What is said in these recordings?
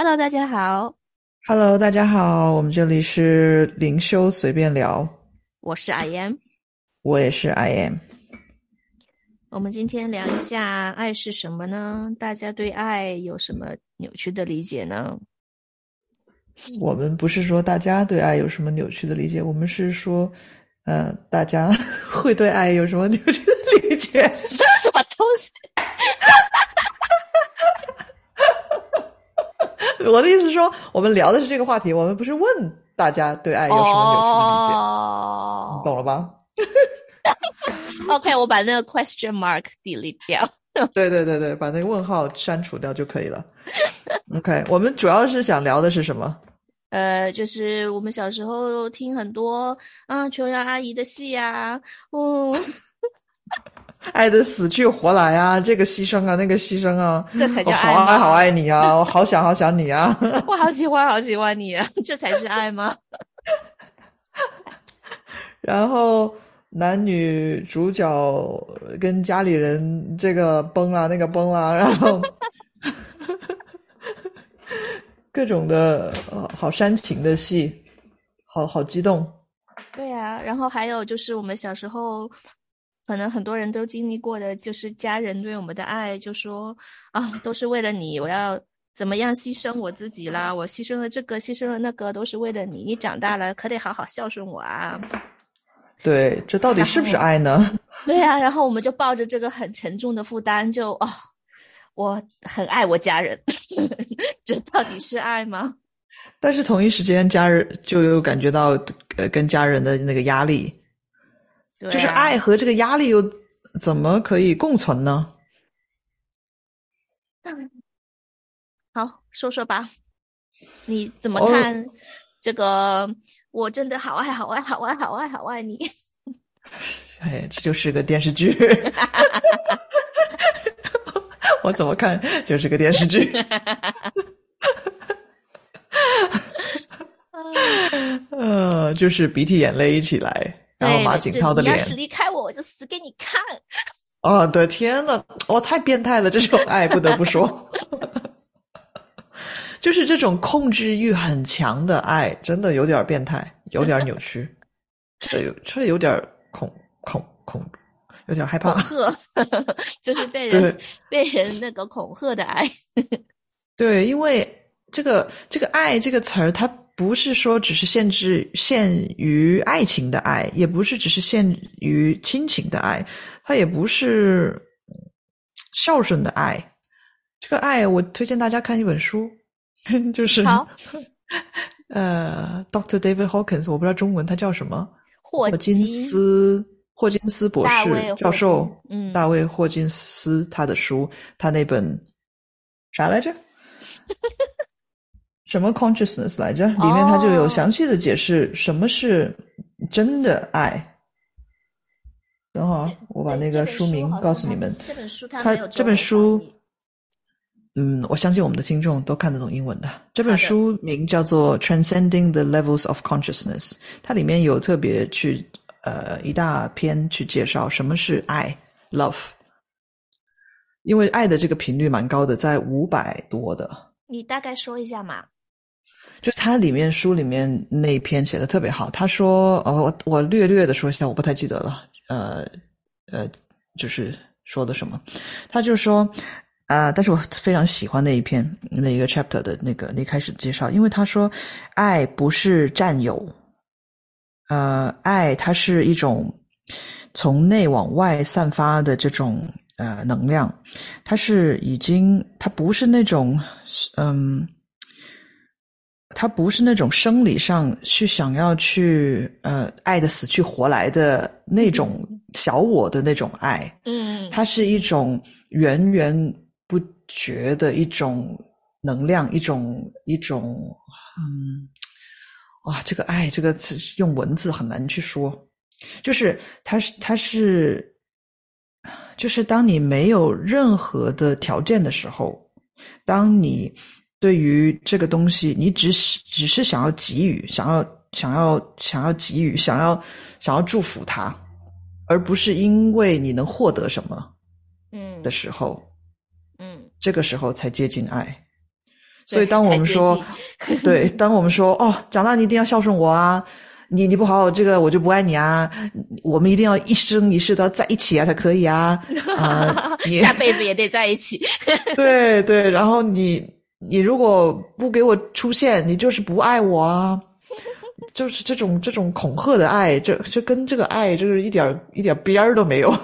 Hello，大家好，Hello，大家好，我们这里是灵修随便聊，我是 I am。我也是 I am。我们今天聊一下爱是什么呢？大家对爱有什么扭曲的理解呢？我们不是说大家对爱有什么扭曲的理解，我们是说，呃，大家 会对爱有什么扭曲的理解？什么东西？我的意思是说，我们聊的是这个话题，我们不是问大家对爱有什么扭曲的理解，哦你懂了吧？OK，我把那个 question mark delete 掉。对对对对，把那个问号删除掉就可以了。OK，我们主要是想聊的是什么？呃，就是我们小时候听很多啊琼瑶阿姨的戏呀、哦，爱的死去活来啊，这个牺牲啊，那个牺牲啊，这才叫我好爱吗好爱你啊，我好想好想你啊。我好喜欢好喜欢你啊，这才是爱吗？然后男女主角跟家里人这个崩啊，那个崩啊，然后 各种的呃好煽情的戏，好好激动。对呀、然后还有就是我们小时候，可能很多人都经历过的，就是家人对我们的爱，就说啊，都是为了你，我要怎么样牺牲我自己啦，我牺牲了这个，牺牲了那个，都是为了你，你长大了可得好好孝顺我啊。对，这到底是不是爱呢？对啊、然后我们就抱着这个很沉重的负担，就哦，我很爱我家人，这到底是爱吗？但是同一时间，家人就有感觉到呃跟家人的那个压力，对就是啊爱和这个压力又怎么可以共存呢？好，说说吧，你怎么哦看这个？我真的好爱好爱好爱好爱好爱你。哎，这就是个电视剧。我怎么看就是个电视剧。呃，就是鼻涕眼泪一起来，然后，马景涛的脸。你要是离开我，我就死给你看。哦，对，天呐，哦，太变态了，这种爱不得不说，就是这种控制欲很强的爱，真的有点变态，有点扭曲，这有这有点恐恐恐，有点害怕恐怕。吓，就是被对人被人那个恐吓的爱。对，因为这个这个爱这个词儿，它不是说只是限制限于爱情的爱，也不是只是限于亲情的爱，它也不是孝顺的爱。这个爱，我推荐大家看一本书，就是好，呃，Doctor David Hawkins，我不知道中文他叫什么，霍霍金斯霍金斯博士教授，嗯大卫霍金斯他的书，他那本啥来着？什么 consciousness 来着？里面它就有哦详细的解释什么是真的爱。等会儿我把那个书名告诉你们。这本书它这本书嗯，我相信我们的听众都看得懂英文的。这本书名叫做《Transcending the Levels of Consciousness》，它里面有特别去呃一大篇去介绍什么是爱 （love），因为爱的这个频率蛮高的，在五百多的。你大概说一下嘛？就它里面书里面那一篇写的特别好，他说，呃，我我略略的说一下，我不太记得了，呃呃，就是说的什么，他就说，啊、但是我非常喜欢那一篇那一个 chapter 的那个那开始介绍，因为他说，爱不是占有，呃，爱它是一种从内往外散发的这种呃能量，它是已经，它不是那种嗯。它不是那种生理上去想要去呃爱的死去活来的那种小我的那种爱，嗯，它是一种源源不绝的一种能量，一种一种嗯，哇，这个爱这个词用文字很难去说，就是它是它是，就是当你没有任何的条件的时候，当你对于这个东西，你只是只是想要给予，想要想要想要给予，想要想要祝福他，而不是因为你能获得什么嗯的时候，嗯这个时候才接近爱。所以当我们说，对，当我们说哦，长大你一定要孝顺我啊，你你不好好这个我就不爱你啊，我们一定要一生一世都要在一起啊才可以啊，啊，下辈子也得在一起。对对，然后你你如果不给我出现，你就是不爱我啊。就是这种这种恐吓的爱，这这跟这个爱就是一点一点边儿都没有。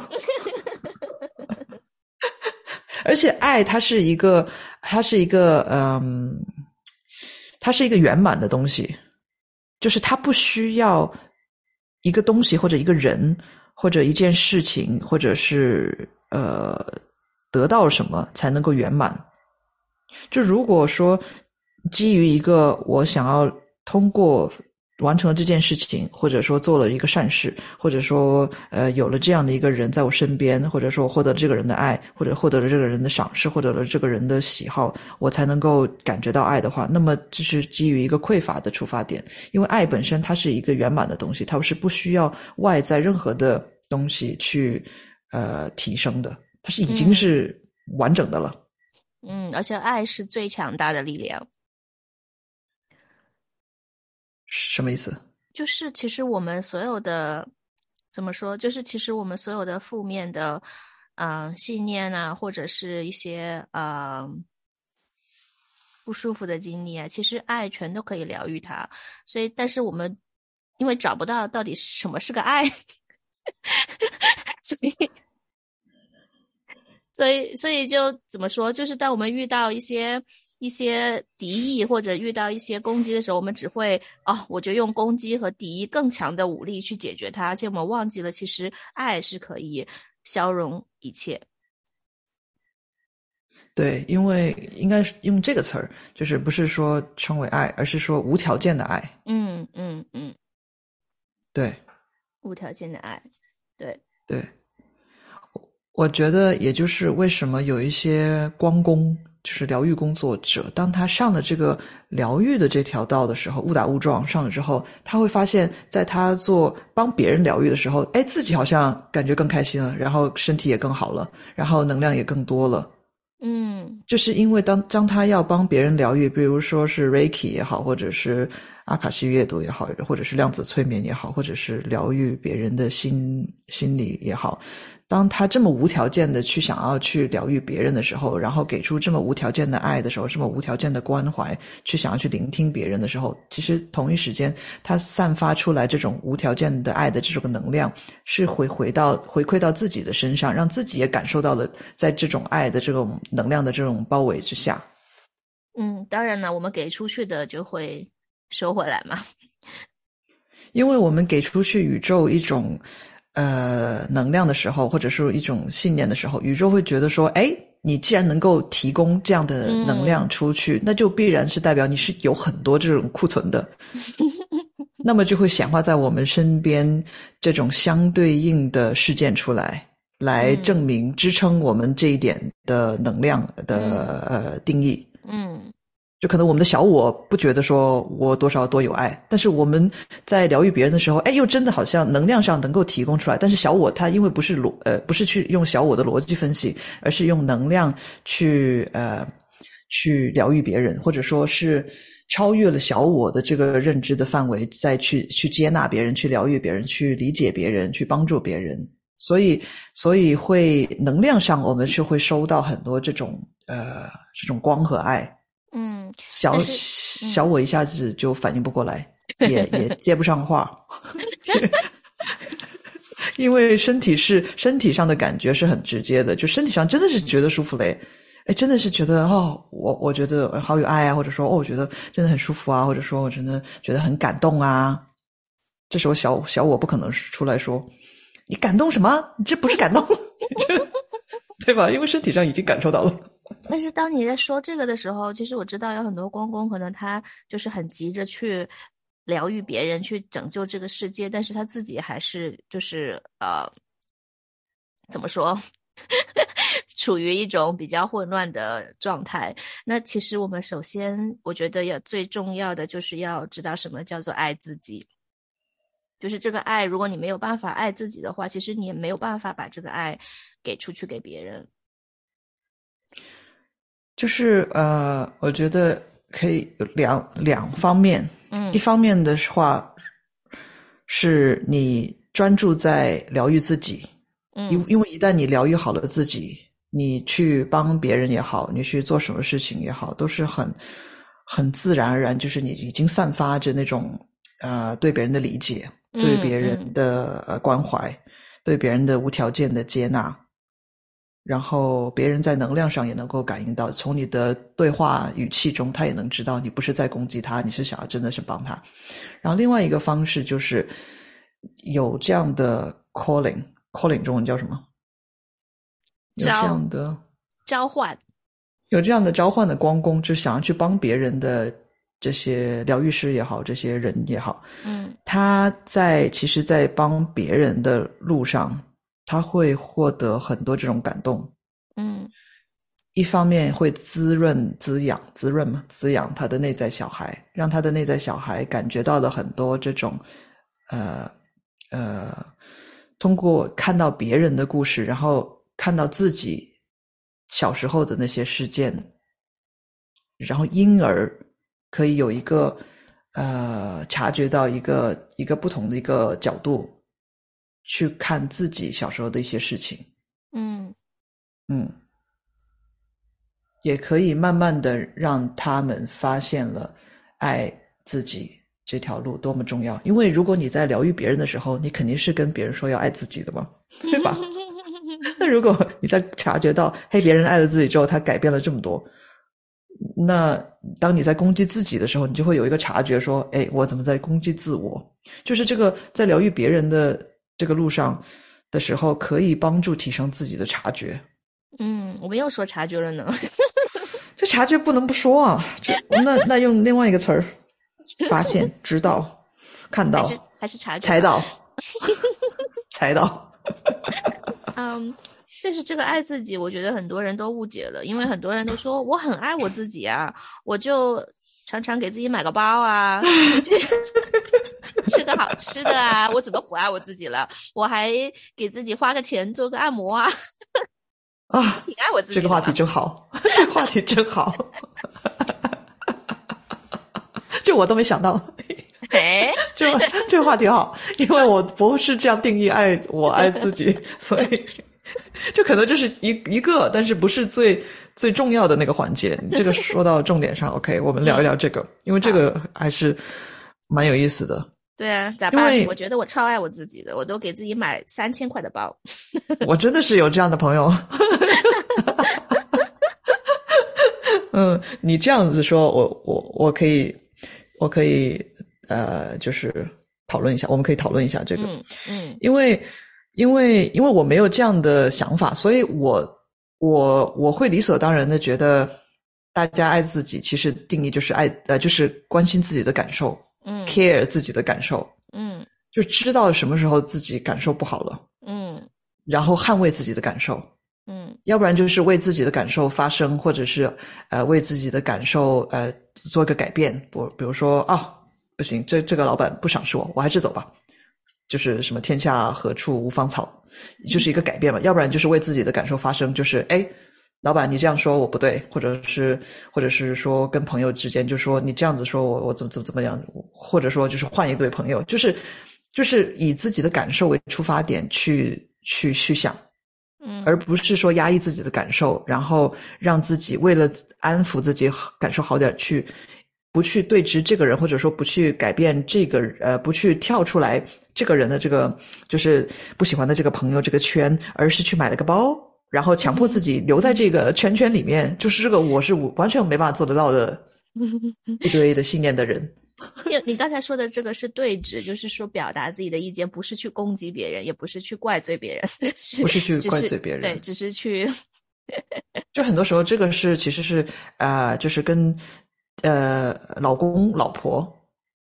而且爱它是一个，它是一个，嗯，它是一个圆满的东西，就是它不需要一个东西或者一个人或者一件事情，或者是呃得到什么才能够圆满。就如果说基于一个我想要通过。完成了这件事情，或者说做了一个善事，或者说呃有了这样的一个人在我身边，或者说获得这个人的爱，或者获得了这个人的赏识，获得了这个人的喜好，我才能够感觉到爱的话，那么这是基于一个匮乏的出发点，因为爱本身它是一个圆满的东西，它是不需要外在任何的东西去呃提升的，它是已经是完整的了。嗯，而且爱是最强大的力量。什么意思？就是其实我们所有的怎么说？就是其实我们所有的负面的，嗯，信念啊，或者是一些呃不舒服的经历啊，其实爱全都可以疗愈它。所以，但是我们因为找不到到底什么是个爱，所以，所以，所以就怎么说？就是当我们遇到一些。一些敌意或者遇到一些攻击的时候，我们只会哦，我就用攻击和敌意更强的武力去解决它，而且我们忘记了，其实爱是可以消融一切。对，因为应该是用这个词儿，就是不是说称为爱，而是说无条件的爱。嗯嗯嗯，对，无条件的爱，对对，我觉得也就是为什么有一些光工。就是疗愈工作者，当他上了这个疗愈的这条道的时候，误打误撞上了之后，他会发现，在他做帮别人疗愈的时候，哎，自己好像感觉更开心了，然后身体也更好了，然后能量也更多了。嗯，就是因为当当他要帮别人疗愈，比如说是 Reiki 也好，或者是阿卡西阅读也好，或者是量子催眠也好，或者是疗愈别人的心心理也好。当他这么无条件的去想要去疗愈别人的时候，然后给出这么无条件的爱的时候，这么无条件的关怀，去想要去聆听别人的时候，其实同一时间，他散发出来这种无条件的爱的这种能量，是会回到回馈到自己的身上，让自己也感受到了在这种爱的这种能量的这种包围之下。嗯，当然了，我们给出去的就会收回来嘛，因为我们给出去宇宙一种。呃，能量的时候，或者是一种信念的时候，宇宙会觉得说：“哎，你既然能够提供这样的能量出去，那就必然是代表你是有很多这种库存的，那么就会显化在我们身边这种相对应的事件出来，来证明支撑我们这一点的能量的呃定义。”嗯。就可能我们的小我不觉得说我多少多有爱，但是我们在疗愈别人的时候，哎，又真的好像能量上能够提供出来。但是小我他因为不是逻呃不是去用小我的逻辑分析，而是用能量去呃去疗愈别人，或者说是超越了小我的这个认知的范围，再去去接纳别人，去疗愈别人，去理解别人，去帮助别人。所以所以会能量上我们是会收到很多这种呃这种光和爱。嗯，小小我一下子就反应不过来，也也接不上话，因为身体是身体上的感觉是很直接的，就身体上真的是觉得舒服嘞，哎，真的是觉得哦，我我觉得好有爱啊，或者说哦，我觉得真的很舒服啊，或者说我真的觉得很感动啊，这时候小小我不可能出来说你感动什么？你这不是感动，对吧？因为身体上已经感受到了。但是当你在说这个的时候，其实我知道有很多公公可能他就是很急着去疗愈别人，去拯救这个世界，但是他自己还是就是呃，怎么说，处于一种比较混乱的状态。那其实我们首先，我觉得要最重要的就是要知道什么叫做爱自己，就是这个爱，如果你没有办法爱自己的话，其实你也没有办法把这个爱给出去给别人。就是呃，我觉得可以有两两方面，嗯一方面的话，是你专注在疗愈自己，因嗯因为一旦你疗愈好了自己，你去帮别人也好，你去做什么事情也好，都是很很自然而然，就是你已经散发着那种呃对别人的理解，对嗯别人嗯的呃关怀，对别人的无条件的接纳。然后别人在能量上也能够感应到，从你的对话语气中，他也能知道你不是在攻击他，你是想要真的是帮他。然后另外一个方式就是有这样的 calling，calling 中文叫什么？有这样的交换，有这样的召唤的光工，就想要去帮别人的这些疗愈师也好，这些人也好，嗯他在其实，在帮别人的路上，他会获得很多这种感动。嗯一方面会滋润、滋养、滋润嘛，滋养他的内在小孩，让他的内在小孩感觉到了很多这种，呃呃，通过看到别人的故事，然后看到自己小时候的那些事件，然后因而可以有一个呃察觉到一个一个不同的一个角度去看自己小时候的一些事情。嗯嗯，也可以慢慢的让他们发现了爱自己这条路多么重要。因为如果你在疗愈别人的时候，你肯定是跟别人说要爱自己的嘛，对吧？那如果你在察觉到，嘿，别人爱了自己之后，他改变了这么多，那当你在攻击自己的时候，你就会有一个察觉，说，哎，我怎么在攻击自我？就是这个在疗愈别人的这个路上的时候，可以帮助提升自己的察觉。嗯，我们又说察觉了呢。这察觉不能不说啊，这那那用另外一个词儿，发现、知道、看到还、是还是察觉，猜。到、猜到。嗯，但是这个爱自己，我觉得很多人都误解了，因为很多人都说我很爱我自己啊，我就常常给自己买个包啊 吃个好吃的啊，我怎么不爱我自己了？我还给自己花个钱做个按摩啊，啊，挺爱我自己。这个话题真好，这个话题真好，这我都没想到，哎，这个这个话题好，因为我不是这样定义爱我爱自己，所以这可能这是一一个，但是不是最最重要的那个环节。这个说到重点上，OK，我们聊一聊这个，因为这个还是蛮有意思的。对啊，咋办？我觉得我超爱我自己的，我都给自己买三千块的包。我真的是有这样的朋友。嗯，你这样子说，我我我可以，我可以呃，就是讨论一下，我们可以讨论一下这个，嗯嗯因为因为因为我没有这样的想法，所以我我我会理所当然的觉得，大家爱自己，其实定义就是爱呃，就是关心自己的感受嗯，care 自己的感受，嗯就知道什么时候自己感受不好了，嗯然后捍卫自己的感受。嗯要不然就是为自己的感受发声，或者是呃为自己的感受呃做一个改变。我比如说啊，不行，这这个老板不赏识我，我还是走吧。就是什么天下何处无芳草，就是一个改变嘛。要不然就是为自己的感受发声，就是哎，老板你这样说我不对，或者是或者是说跟朋友之间就说你这样子说我我怎么怎么怎么样，或者说就是换一对朋友，就是就是以自己的感受为出发点去去去想。嗯，而不是说压抑自己的感受，然后让自己为了安抚自己感受好点去，不去对峙这个人，或者说不去改变这个呃，不去跳出来这个人的这个就是不喜欢的这个朋友这个圈，而是去买了个包，然后强迫自己 留在这个圈圈里面，就是这个我是完全没办法做得到的 一堆的信念的人。你你刚才说的这个是对峙，就是说表达自己的意见，不是去攻击别人，也不是去怪罪别人，是不是去怪罪别人对，只是去就很多时候，这个是其实是啊、呃就是跟呃老公老婆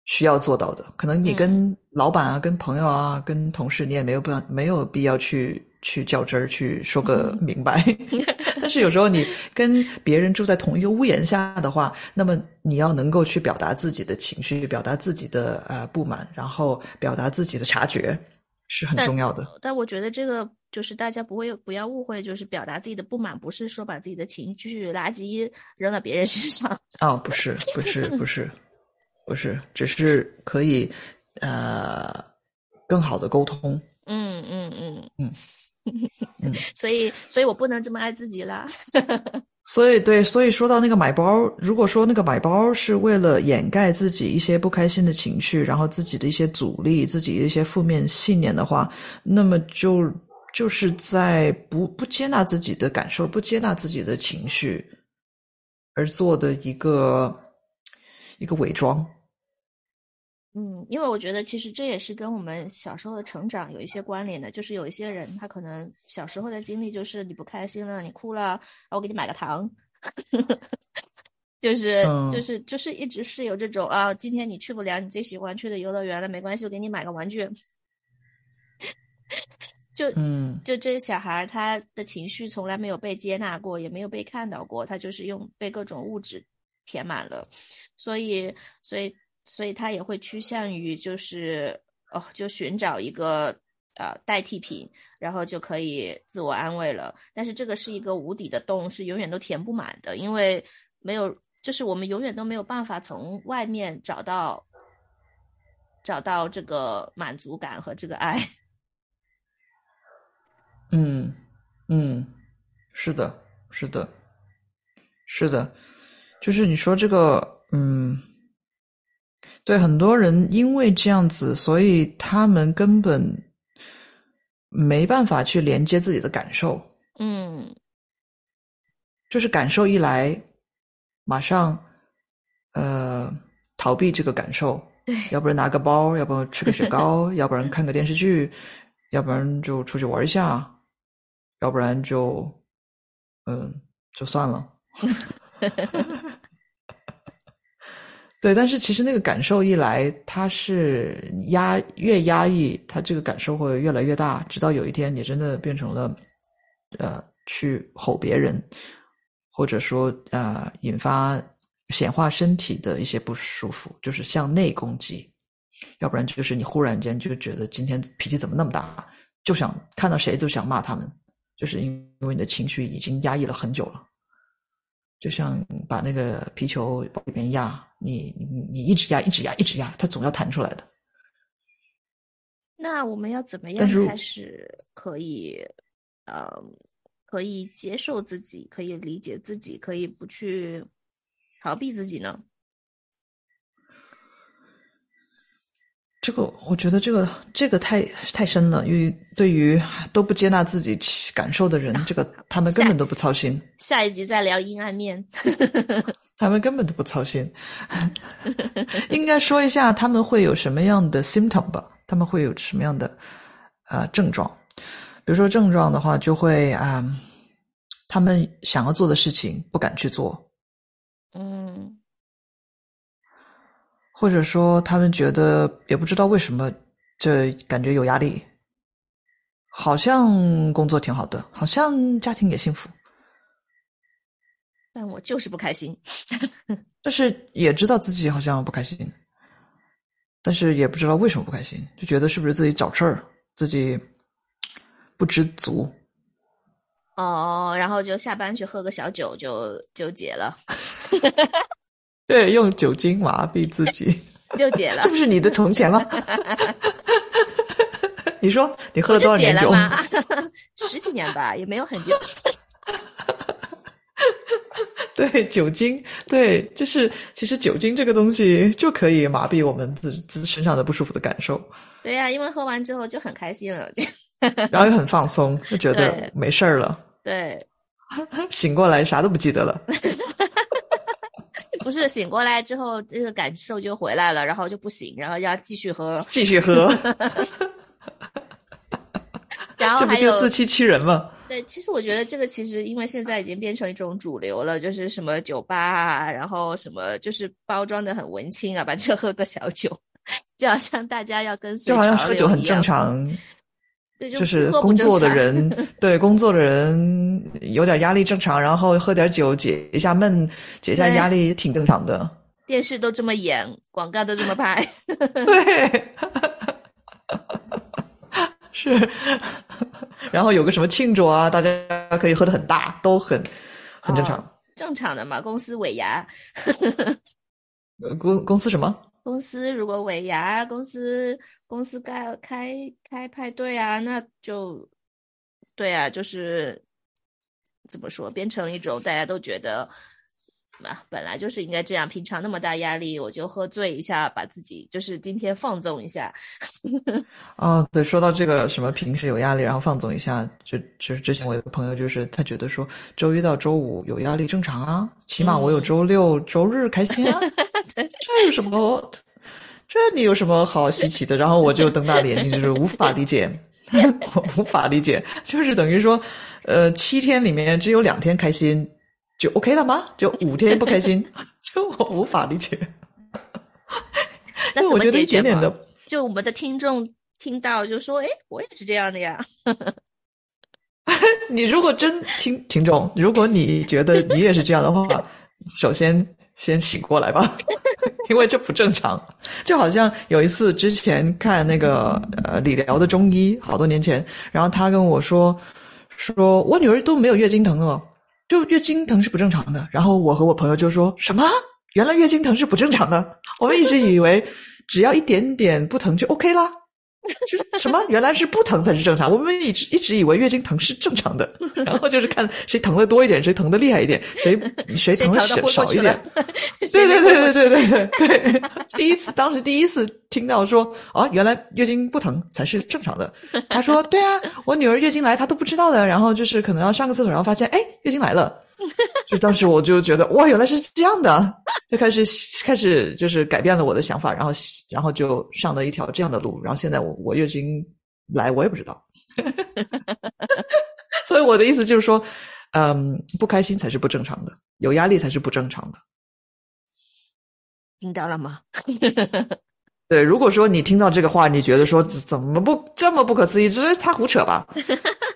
需要做到的。可能你跟老板啊、跟朋友啊、跟同事，你也没有必要没有必要去去较真儿，去说个 明白。但是有时候你跟别人住在同一个屋檐下的话，那么你要能够去表达自己的情绪，表达自己的呃不满，然后表达自己的察觉，是很重要的。但我觉得这个就是大家不会不要误会，就是表达自己的不满，不是说把自己的情绪垃圾扔到别人 身上。哦，不是，不是，不是，不是，只是可以呃更好的沟通。嗯嗯嗯嗯嗯，所以所以我不能这么爱自己了。所以对，所以说到那个买包，如果说那个买包是为了掩盖自己一些不开心的情绪，然后自己的一些阻力、自己的一些负面信念的话，那么就就是在不不接纳自己的感受、不接纳自己的情绪而做的一个一个伪装。嗯，因为我觉得其实这也是跟我们小时候的成长有一些关联的，就是有一些人他可能小时候的经历就是你不开心了，你哭了，我给你买个糖，就是就是就是一直是有这种啊，今天你去不了你最喜欢去的游乐园了，没关系，我给你买个玩具。就嗯，就这小孩他的情绪从来没有被接纳过，也没有被看到过，他就是用被各种物质填满了，所以所以。所以他也会趋向于就是哦，就寻找一个呃代替品，然后就可以自我安慰了。但是这个是一个无底的洞，是永远都填不满的，因为没有，就是我们永远都没有办法从外面找到找到这个满足感和这个爱。嗯嗯，是的，是的，是的，就是你说这个嗯。对很多人，因为这样子，所以他们根本没办法去连接自己的感受。嗯，就是感受一来，马上呃逃避这个感受，要不然拿个包，要不然吃个雪糕，要不然看个电视剧，要不然就出去玩一下，要不然就嗯就算了。对，但是其实那个感受一来，它是压越压抑，它这个感受会越来越大，直到有一天你真的变成了，呃，去吼别人，或者说呃引发显化身体的一些不舒服，就是向内攻击，要不然就是你忽然间就觉得今天脾气怎么那么大，就想看到谁都想骂他们，就是因为你的情绪已经压抑了很久了。就像把那个皮球往里面压，你你你一直压，一直压，一直压，它总要弹出来的。那我们要怎么样开始可以，呃，可以接受自己，可以理解自己，可以不去逃避自己呢？这个我觉得这个这个太太深了，因为对于都不接纳自己感受的人，这个 他们根本都不操心。下一集再聊阴暗面，他们根本都不操心。应该说一下他们会有什么样的 symptom 吧？他们会有什么样的呃症状？比如说症状的话，就会啊，他们想要做的事情不敢去做。嗯。或者说，他们觉得也不知道为什么，这感觉有压力。好像工作挺好的，好像家庭也幸福，但我就是不开心。但是也知道自己好像不开心，但是也不知道为什么不开心，就觉得是不是自己找事儿，自己不知足。哦，然后就下班去喝个小酒，就就解了。对，用酒精麻痹自己，又解了。这不是你的从前吗？你说你喝了多少年酒？十几年吧，也没有很久。对，酒精，对，就是其实酒精这个东西就可以麻痹我们自自身上的不舒服的感受。对呀，因为喝完之后就很开心了，就然后又很放松，就觉得没事儿了。对，醒过来啥都不记得了。不是醒过来之后，这个感受就回来了，然后就不行，然后要继续喝，继续喝。然后 这不就自欺欺人吗？对，其实我觉得这个其实因为现在已经变成一种主流了，就是什么酒吧啊，然后什么就是包装的很文青啊，把这喝个小酒，就好像大家要跟随，就好像喝酒很正常。对，就是工作的人，对工作的人有点压力正常，然后喝点酒解一下闷，解一下压力挺正常的。电视都这么演，广告都这么拍。对，是，然后有个什么庆祝啊，大家可以喝的很大，都很很正常。哦正常的嘛，公司尾牙，呃公公司什么？公司如果尾牙，公司公司开开开派对啊，那就对啊，就是怎么说，变成一种大家都觉得啊，本来就是应该这样，平常那么大压力，我就喝醉一下，把自己就是今天放纵一下。哦，对，说到这个什么平时有压力，然后放纵一下，就就是之前我有个朋友，就是他觉得说周一到周五有压力正常啊，起码我有周六、周日开心啊，这有什么？这你有什么好稀奇的？然后我就瞪大了眼睛，就是无法理解，我 无法理解，就是等于说，呃，七天里面只有两天开心就 OK 了吗？就五天不开心，就我无法理解。那我觉得解决嘛一点点的就我们的听众听到就说：“哎，我也是这样的呀。你如果真听听众，如果你觉得你也是这样的话，首先先醒过来吧，因为这不正常。就好像有一次之前看那个呃理疗的中医，好多年前，然后他跟我说说我女儿都没有月经疼哦，就月经疼是不正常的。然后我和我朋友就说什么？原来月经疼是不正常的，我们一直以为只要一点点不疼就 OK 啦。就是什么？原来是不疼才是正常。我们一直一直以为月经疼是正常的，然后就是看谁疼的多一点，谁疼的厉害一点，谁 谁疼的少一点。对对对对对对对对，第一次当时第一次听到说啊，原来月经不疼才是正常的。他说对啊，我女儿月经来她都不知道的，然后就是可能要上个厕所，然后发现哎月经来了。就当时我就觉得哇，原来是这样的，就开始开始就是改变了我的想法，然后然后就上了一条这样的路，然后现在我我月经来我也不知道，所以我的意思就是说，嗯，不开心才是不正常的，有压力才是不正常的。听到了吗？对，如果说你听到这个话，你觉得说怎怎么不这么不可思议，这是他胡扯吧？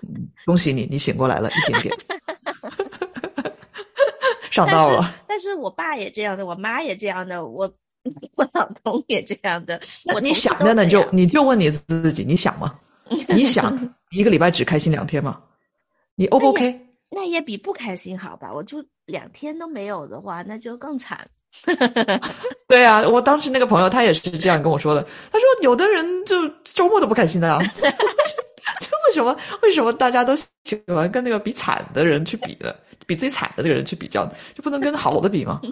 嗯恭喜你，你醒过来了一点点，上道了。但是我爸也这样的，我妈也这样的，我 我老公也这样的。那你想的呢，就你就问你自己，你想吗？你想 一个礼拜只开心两天吗？你 O 不 OK？那也比不开心好吧？我就两天都没有的话，那就更惨。对啊，我当时那个朋友他也是这样跟我说的。他说有的人就周末都不开心的呀、就为什么为什么大家都喜欢跟那个比惨的人去比呢？比自己惨的那个人去比较，就不能跟好的比吗？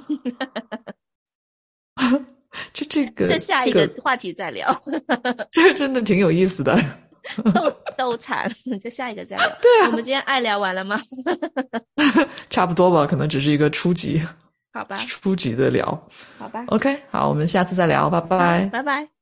这这个这下一个话题再聊，这个真的挺有意思的。都都惨，就下一个再聊。对啊我们今天爱聊完了吗？差不多吧，可能只是一个初级好吧，初级的聊。好吧，OK，好，我们下次再聊，拜拜。拜拜。